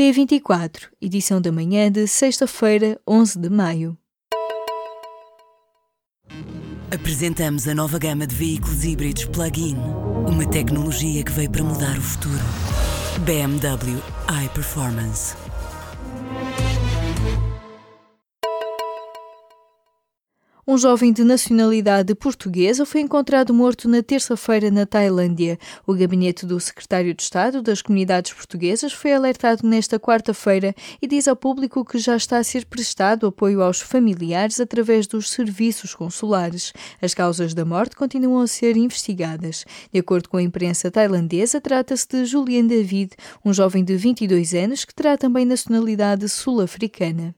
P24, edição da manhã de sexta-feira, 11 de maio. Apresentamos a nova gama de veículos híbridos plug-in. Uma tecnologia que veio para mudar o futuro. BMW iPerformance. Um jovem de nacionalidade portuguesa foi encontrado morto na terça-feira na Tailândia. O gabinete do secretário de Estado das Comunidades Portuguesas foi alertado nesta quarta-feira e diz ao público que já está a ser prestado apoio aos familiares através dos serviços consulares. As causas da morte continuam a ser investigadas. De acordo com a imprensa tailandesa, trata-se de Julian David, um jovem de 22 anos que terá também nacionalidade sul-africana.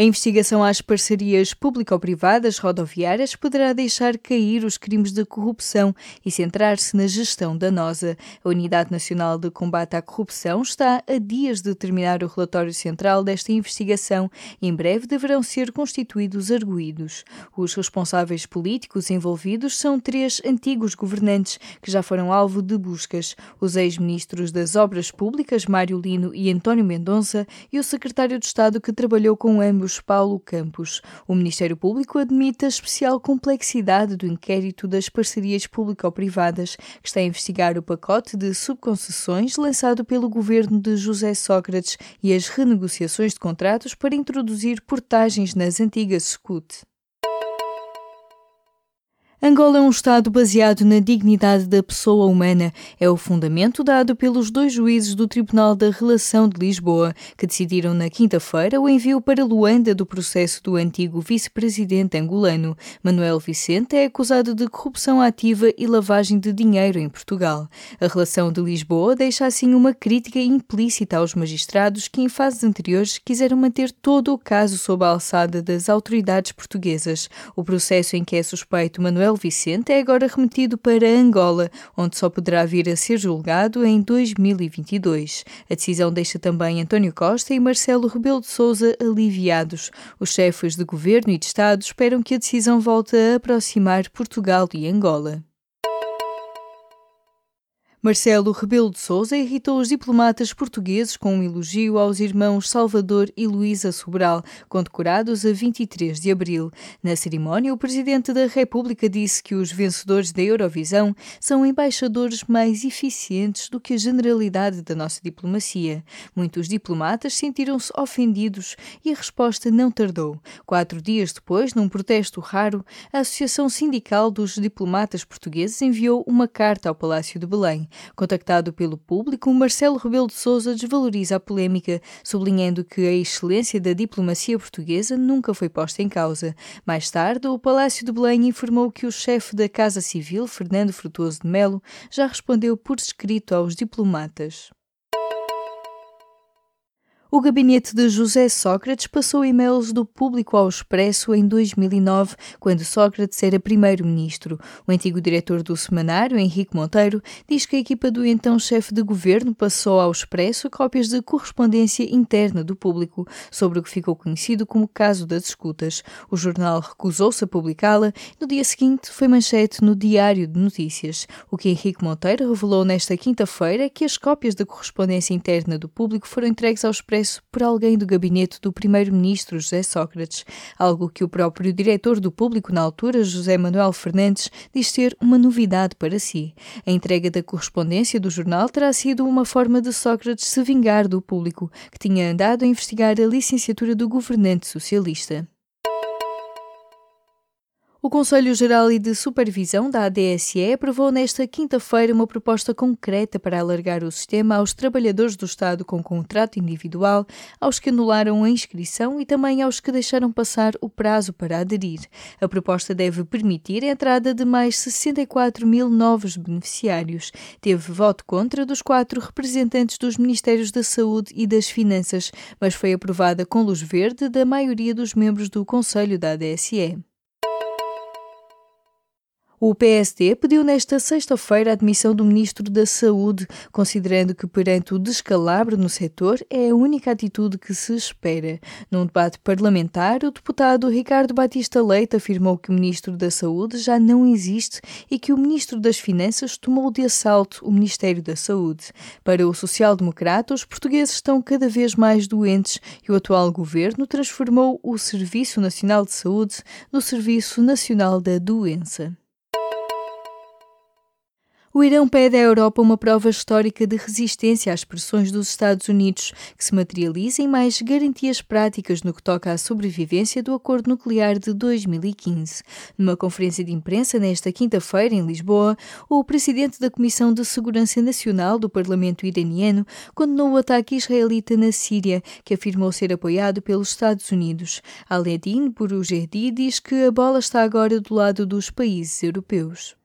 A investigação às parcerias público-privadas rodoviárias poderá deixar cair os crimes de corrupção e centrar-se na gestão danosa. A Unidade Nacional de Combate à Corrupção está a dias de terminar o relatório central desta investigação e em breve deverão ser constituídos arguídos. Os responsáveis políticos envolvidos são três antigos governantes que já foram alvo de buscas: os ex-ministros das Obras Públicas, Mário Lino e António Mendonça, e o secretário de Estado que trabalhou com ambos Paulo Campos. O Ministério Público admite a especial complexidade do inquérito das parcerias público-privadas, que está a investigar o pacote de subconcessões lançado pelo governo de José Sócrates e as renegociações de contratos para introduzir portagens nas antigas SCUT. Angola é um Estado baseado na dignidade da pessoa humana. É o fundamento dado pelos dois juízes do Tribunal da Relação de Lisboa, que decidiram na quinta-feira o envio para Luanda do processo do antigo vice-presidente angolano. Manuel Vicente é acusado de corrupção ativa e lavagem de dinheiro em Portugal. A Relação de Lisboa deixa assim uma crítica implícita aos magistrados que, em fases anteriores, quiseram manter todo o caso sob a alçada das autoridades portuguesas. O processo em que é suspeito Manuel Manuel Vicente é agora remetido para Angola, onde só poderá vir a ser julgado em 2022. A decisão deixa também António Costa e Marcelo Rebelo de Sousa aliviados. Os chefes de governo e de Estado esperam que a decisão volte a aproximar Portugal e Angola. Marcelo Rebelo de Sousa irritou os diplomatas portugueses com um elogio aos irmãos Salvador e Luísa Sobral, condecorados a 23 de abril. Na cerimónia, o presidente da República disse que os vencedores da Eurovisão são embaixadores mais eficientes do que a generalidade da nossa diplomacia. Muitos diplomatas sentiram-se ofendidos e a resposta não tardou. Quatro dias depois, num protesto raro, a Associação Sindical dos Diplomatas Portugueses enviou uma carta ao Palácio de Belém. Contactado pelo público, Marcelo Rebelo de Sousa desvaloriza a polémica, sublinhando que a excelência da diplomacia portuguesa nunca foi posta em causa. Mais tarde, o Palácio de Belém informou que o chefe da Casa Civil, Fernando Frutuoso de Melo, já respondeu por escrito aos diplomatas. O gabinete de José Sócrates passou e-mails do público ao expresso em 2009, quando Sócrates era primeiro-ministro. O antigo diretor do semanário, Henrique Monteiro, diz que a equipa do então chefe de governo passou ao expresso cópias de correspondência interna do público sobre o que ficou conhecido como caso das escutas. O jornal recusou-se a publicá-la. No dia seguinte, foi manchete no Diário de Notícias. O que Henrique Monteiro revelou nesta quinta-feira é que as cópias da correspondência interna do público foram entregues ao expresso expresso por alguém do gabinete do primeiro-ministro José Sócrates, algo que o próprio diretor do público na altura, José Manuel Fernandes, diz ser uma novidade para si. A entrega da correspondência do jornal terá sido uma forma de Sócrates se vingar do público, que tinha andado a investigar a licenciatura do governante socialista. O Conselho Geral e de Supervisão da ADSE aprovou nesta quinta-feira uma proposta concreta para alargar o sistema aos trabalhadores do Estado com contrato individual, aos que anularam a inscrição e também aos que deixaram passar o prazo para aderir. A proposta deve permitir a entrada de mais 64 mil novos beneficiários. Teve voto contra dos quatro representantes dos Ministérios da Saúde e das Finanças, mas foi aprovada com luz verde da maioria dos membros do Conselho da ADSE. O PSD pediu nesta sexta-feira a admissão do Ministro da Saúde, considerando que, perante o descalabro no setor, é a única atitude que se espera. Num debate parlamentar, o deputado Ricardo Batista Leite afirmou que o Ministro da Saúde já não existe e que o Ministro das Finanças tomou de assalto o Ministério da Saúde. Para o social-democrata, os portugueses estão cada vez mais doentes e o atual governo transformou o Serviço Nacional de Saúde no Serviço Nacional da Doença. O Irão pede à Europa uma prova histórica de resistência às pressões dos Estados Unidos, que se materializa em mais garantias práticas no que toca à sobrevivência do acordo nuclear de 2015. Numa conferência de imprensa nesta quinta-feira em Lisboa, o presidente da Comissão de Segurança Nacional do Parlamento iraniano condenou o ataque israelita na Síria, que afirmou ser apoiado pelos Estados Unidos. Aledin Burujerdi diz que a bola está agora do lado dos países europeus.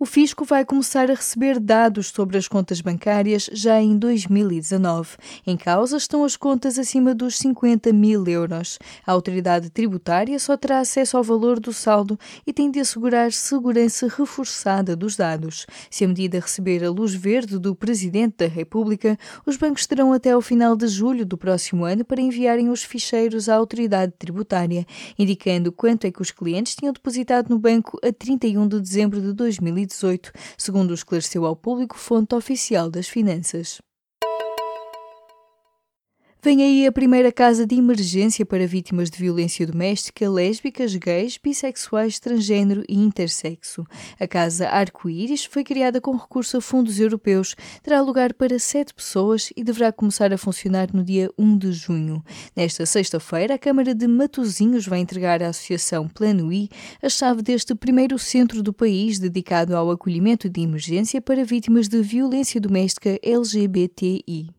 O fisco vai começar a receber dados sobre as contas bancárias já em 2019. Em causa estão as contas acima dos 50 mil euros. A autoridade tributária só terá acesso ao valor do saldo e tem de assegurar segurança reforçada dos dados. Se a medida receber a luz verde do Presidente da República, os bancos terão até ao final de julho do próximo ano para enviarem os ficheiros à autoridade tributária, indicando quanto é que os clientes tinham depositado no banco a 31 de dezembro de 2019 2018, segundo esclareceu ao público fonte oficial das finanças. Vem aí a primeira casa de emergência para vítimas de violência doméstica, lésbicas, gays, bissexuais, transgênero e intersexo. A Casa Arco-Íris foi criada com recurso a fundos europeus, terá lugar para sete pessoas e deverá começar a funcionar no dia 1 de junho. Nesta sexta-feira, a Câmara de Matosinhos vai entregar à Associação Plano I a chave deste primeiro centro do país dedicado ao acolhimento de emergência para vítimas de violência doméstica LGBTI.